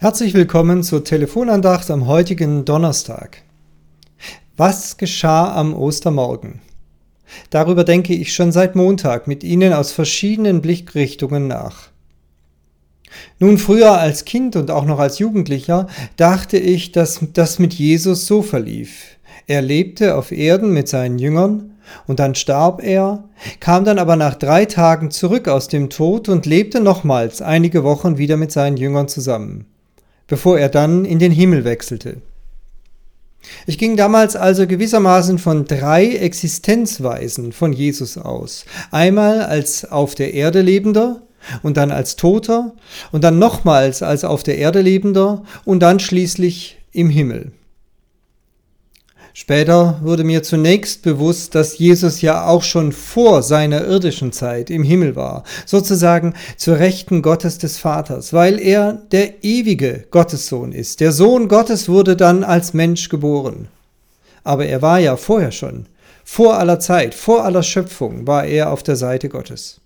Herzlich willkommen zur Telefonandacht am heutigen Donnerstag. Was geschah am Ostermorgen? Darüber denke ich schon seit Montag mit Ihnen aus verschiedenen Blickrichtungen nach. Nun früher als Kind und auch noch als Jugendlicher dachte ich, dass das mit Jesus so verlief. Er lebte auf Erden mit seinen Jüngern, und dann starb er, kam dann aber nach drei Tagen zurück aus dem Tod und lebte nochmals einige Wochen wieder mit seinen Jüngern zusammen bevor er dann in den Himmel wechselte. Ich ging damals also gewissermaßen von drei Existenzweisen von Jesus aus. Einmal als auf der Erde lebender und dann als Toter und dann nochmals als auf der Erde lebender und dann schließlich im Himmel. Später wurde mir zunächst bewusst, dass Jesus ja auch schon vor seiner irdischen Zeit im Himmel war, sozusagen zur Rechten Gottes des Vaters, weil er der ewige Gottessohn ist. Der Sohn Gottes wurde dann als Mensch geboren. Aber er war ja vorher schon, vor aller Zeit, vor aller Schöpfung war er auf der Seite Gottes.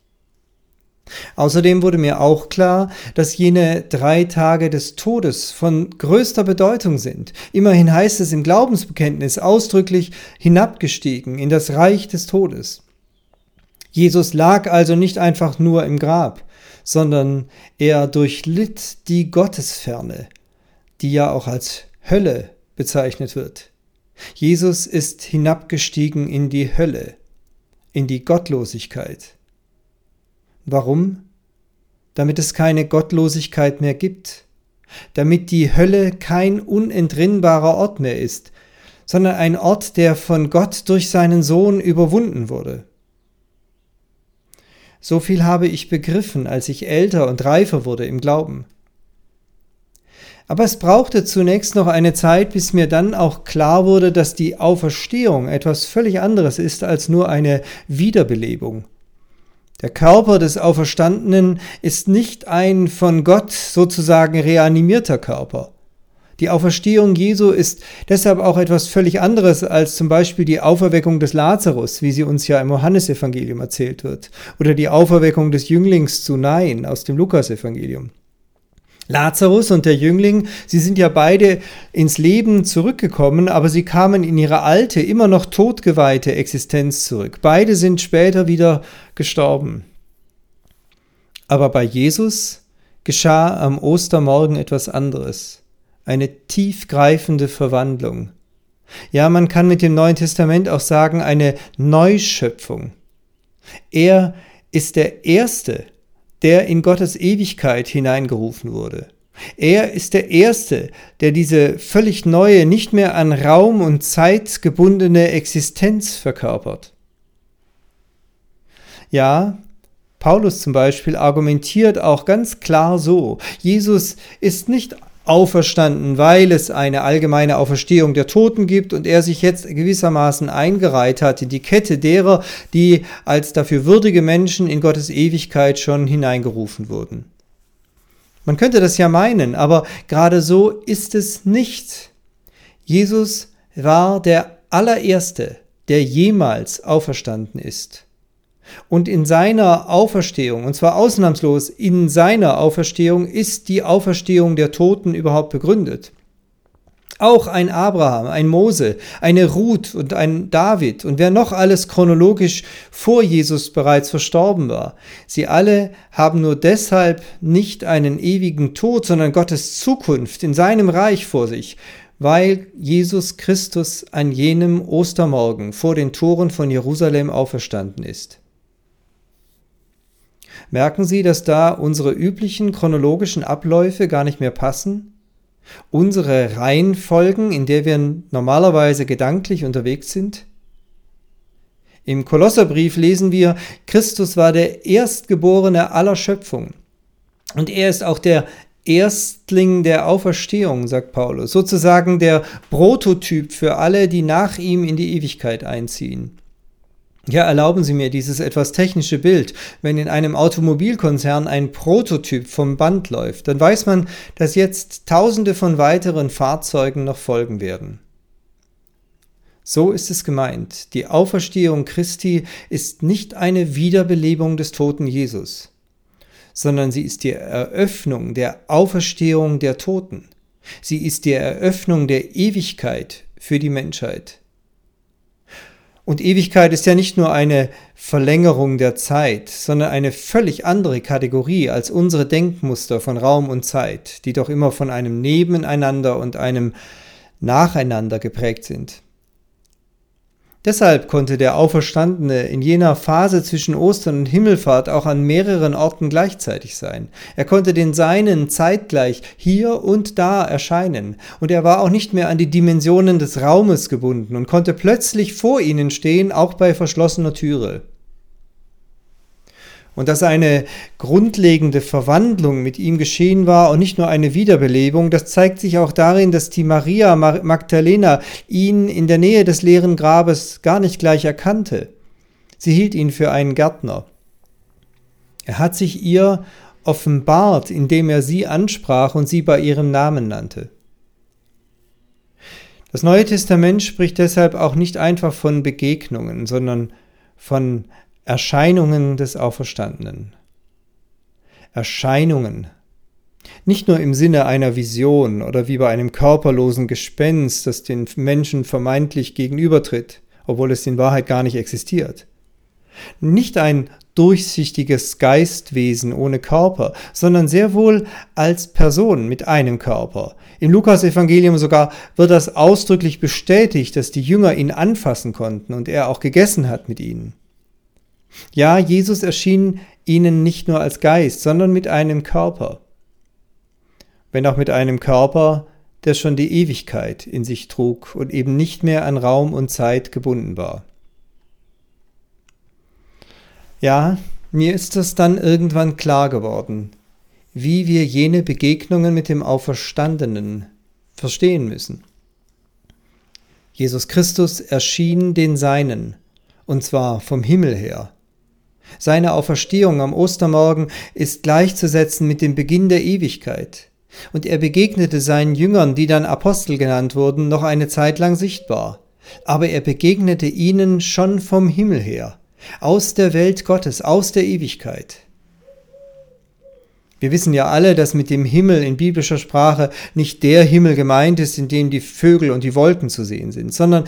Außerdem wurde mir auch klar, dass jene drei Tage des Todes von größter Bedeutung sind. Immerhin heißt es im Glaubensbekenntnis ausdrücklich hinabgestiegen in das Reich des Todes. Jesus lag also nicht einfach nur im Grab, sondern er durchlitt die Gottesferne, die ja auch als Hölle bezeichnet wird. Jesus ist hinabgestiegen in die Hölle, in die Gottlosigkeit. Warum? Damit es keine Gottlosigkeit mehr gibt, damit die Hölle kein unentrinnbarer Ort mehr ist, sondern ein Ort, der von Gott durch seinen Sohn überwunden wurde. So viel habe ich begriffen, als ich älter und reifer wurde im Glauben. Aber es brauchte zunächst noch eine Zeit, bis mir dann auch klar wurde, dass die Auferstehung etwas völlig anderes ist als nur eine Wiederbelebung. Der Körper des Auferstandenen ist nicht ein von Gott sozusagen reanimierter Körper. Die Auferstehung Jesu ist deshalb auch etwas völlig anderes als zum Beispiel die Auferweckung des Lazarus, wie sie uns ja im Johannesevangelium erzählt wird, oder die Auferweckung des Jünglings zu Nein aus dem Lukasevangelium. Lazarus und der Jüngling, sie sind ja beide ins Leben zurückgekommen, aber sie kamen in ihre alte, immer noch totgeweihte Existenz zurück. Beide sind später wieder gestorben. Aber bei Jesus geschah am Ostermorgen etwas anderes, eine tiefgreifende Verwandlung. Ja, man kann mit dem Neuen Testament auch sagen, eine Neuschöpfung. Er ist der Erste, der in Gottes Ewigkeit hineingerufen wurde. Er ist der Erste, der diese völlig neue, nicht mehr an Raum und Zeit gebundene Existenz verkörpert. Ja, Paulus zum Beispiel argumentiert auch ganz klar so, Jesus ist nicht auferstanden, weil es eine allgemeine Auferstehung der Toten gibt und er sich jetzt gewissermaßen eingereiht hat in die Kette derer, die als dafür würdige Menschen in Gottes Ewigkeit schon hineingerufen wurden. Man könnte das ja meinen, aber gerade so ist es nicht. Jesus war der allererste, der jemals auferstanden ist. Und in seiner Auferstehung, und zwar ausnahmslos in seiner Auferstehung, ist die Auferstehung der Toten überhaupt begründet. Auch ein Abraham, ein Mose, eine Ruth und ein David und wer noch alles chronologisch vor Jesus bereits verstorben war. Sie alle haben nur deshalb nicht einen ewigen Tod, sondern Gottes Zukunft in seinem Reich vor sich, weil Jesus Christus an jenem Ostermorgen vor den Toren von Jerusalem auferstanden ist. Merken Sie, dass da unsere üblichen chronologischen Abläufe gar nicht mehr passen? Unsere Reihenfolgen, in der wir normalerweise gedanklich unterwegs sind? Im Kolosserbrief lesen wir, Christus war der Erstgeborene aller Schöpfung. Und er ist auch der Erstling der Auferstehung, sagt Paulus, sozusagen der Prototyp für alle, die nach ihm in die Ewigkeit einziehen. Ja, erlauben Sie mir dieses etwas technische Bild. Wenn in einem Automobilkonzern ein Prototyp vom Band läuft, dann weiß man, dass jetzt Tausende von weiteren Fahrzeugen noch folgen werden. So ist es gemeint. Die Auferstehung Christi ist nicht eine Wiederbelebung des toten Jesus, sondern sie ist die Eröffnung der Auferstehung der Toten. Sie ist die Eröffnung der Ewigkeit für die Menschheit. Und Ewigkeit ist ja nicht nur eine Verlängerung der Zeit, sondern eine völlig andere Kategorie als unsere Denkmuster von Raum und Zeit, die doch immer von einem Nebeneinander und einem Nacheinander geprägt sind. Deshalb konnte der Auferstandene in jener Phase zwischen Ostern und Himmelfahrt auch an mehreren Orten gleichzeitig sein. Er konnte den Seinen zeitgleich hier und da erscheinen, und er war auch nicht mehr an die Dimensionen des Raumes gebunden und konnte plötzlich vor ihnen stehen, auch bei verschlossener Türe. Und dass eine grundlegende Verwandlung mit ihm geschehen war und nicht nur eine Wiederbelebung, das zeigt sich auch darin, dass die Maria Magdalena ihn in der Nähe des leeren Grabes gar nicht gleich erkannte. Sie hielt ihn für einen Gärtner. Er hat sich ihr offenbart, indem er sie ansprach und sie bei ihrem Namen nannte. Das Neue Testament spricht deshalb auch nicht einfach von Begegnungen, sondern von Erscheinungen des Auferstandenen. Erscheinungen. Nicht nur im Sinne einer Vision oder wie bei einem körperlosen Gespenst, das den Menschen vermeintlich gegenübertritt, obwohl es in Wahrheit gar nicht existiert. Nicht ein durchsichtiges Geistwesen ohne Körper, sondern sehr wohl als Person mit einem Körper. Im Lukas-Evangelium sogar wird das ausdrücklich bestätigt, dass die Jünger ihn anfassen konnten und er auch gegessen hat mit ihnen. Ja, Jesus erschien ihnen nicht nur als Geist, sondern mit einem Körper. Wenn auch mit einem Körper, der schon die Ewigkeit in sich trug und eben nicht mehr an Raum und Zeit gebunden war. Ja, mir ist es dann irgendwann klar geworden, wie wir jene Begegnungen mit dem Auferstandenen verstehen müssen. Jesus Christus erschien den Seinen, und zwar vom Himmel her. Seine Auferstehung am Ostermorgen ist gleichzusetzen mit dem Beginn der Ewigkeit. Und er begegnete seinen Jüngern, die dann Apostel genannt wurden, noch eine Zeit lang sichtbar. Aber er begegnete ihnen schon vom Himmel her, aus der Welt Gottes, aus der Ewigkeit. Wir wissen ja alle, dass mit dem Himmel in biblischer Sprache nicht der Himmel gemeint ist, in dem die Vögel und die Wolken zu sehen sind, sondern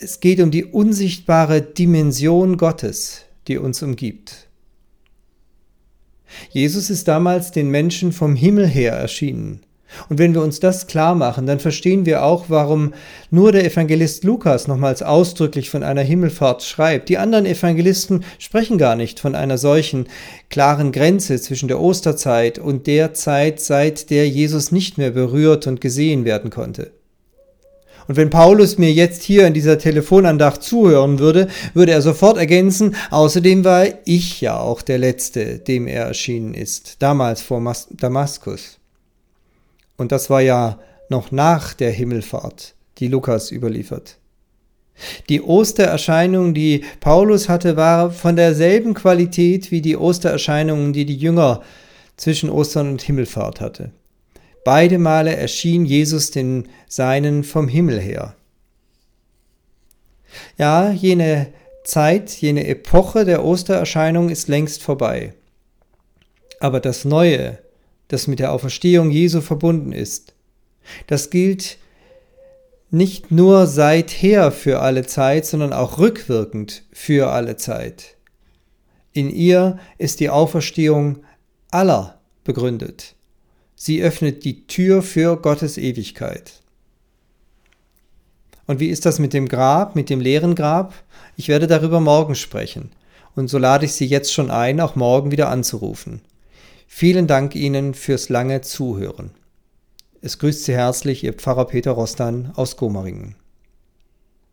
es geht um die unsichtbare Dimension Gottes, die uns umgibt. Jesus ist damals den Menschen vom Himmel her erschienen. Und wenn wir uns das klar machen, dann verstehen wir auch, warum nur der Evangelist Lukas nochmals ausdrücklich von einer Himmelfahrt schreibt. Die anderen Evangelisten sprechen gar nicht von einer solchen klaren Grenze zwischen der Osterzeit und der Zeit, seit der Jesus nicht mehr berührt und gesehen werden konnte. Und wenn Paulus mir jetzt hier in dieser Telefonandacht zuhören würde, würde er sofort ergänzen, außerdem war ich ja auch der Letzte, dem er erschienen ist, damals vor Damaskus. Und das war ja noch nach der Himmelfahrt, die Lukas überliefert. Die Ostererscheinung, die Paulus hatte, war von derselben Qualität wie die Ostererscheinungen, die die Jünger zwischen Ostern und Himmelfahrt hatte. Beide Male erschien Jesus den Seinen vom Himmel her. Ja, jene Zeit, jene Epoche der Ostererscheinung ist längst vorbei. Aber das Neue, das mit der Auferstehung Jesu verbunden ist, das gilt nicht nur seither für alle Zeit, sondern auch rückwirkend für alle Zeit. In ihr ist die Auferstehung aller begründet. Sie öffnet die Tür für Gottes Ewigkeit. Und wie ist das mit dem Grab, mit dem leeren Grab? Ich werde darüber morgen sprechen. Und so lade ich Sie jetzt schon ein, auch morgen wieder anzurufen. Vielen Dank Ihnen fürs lange Zuhören. Es grüßt Sie herzlich Ihr Pfarrer Peter Rostan aus Gomaringen.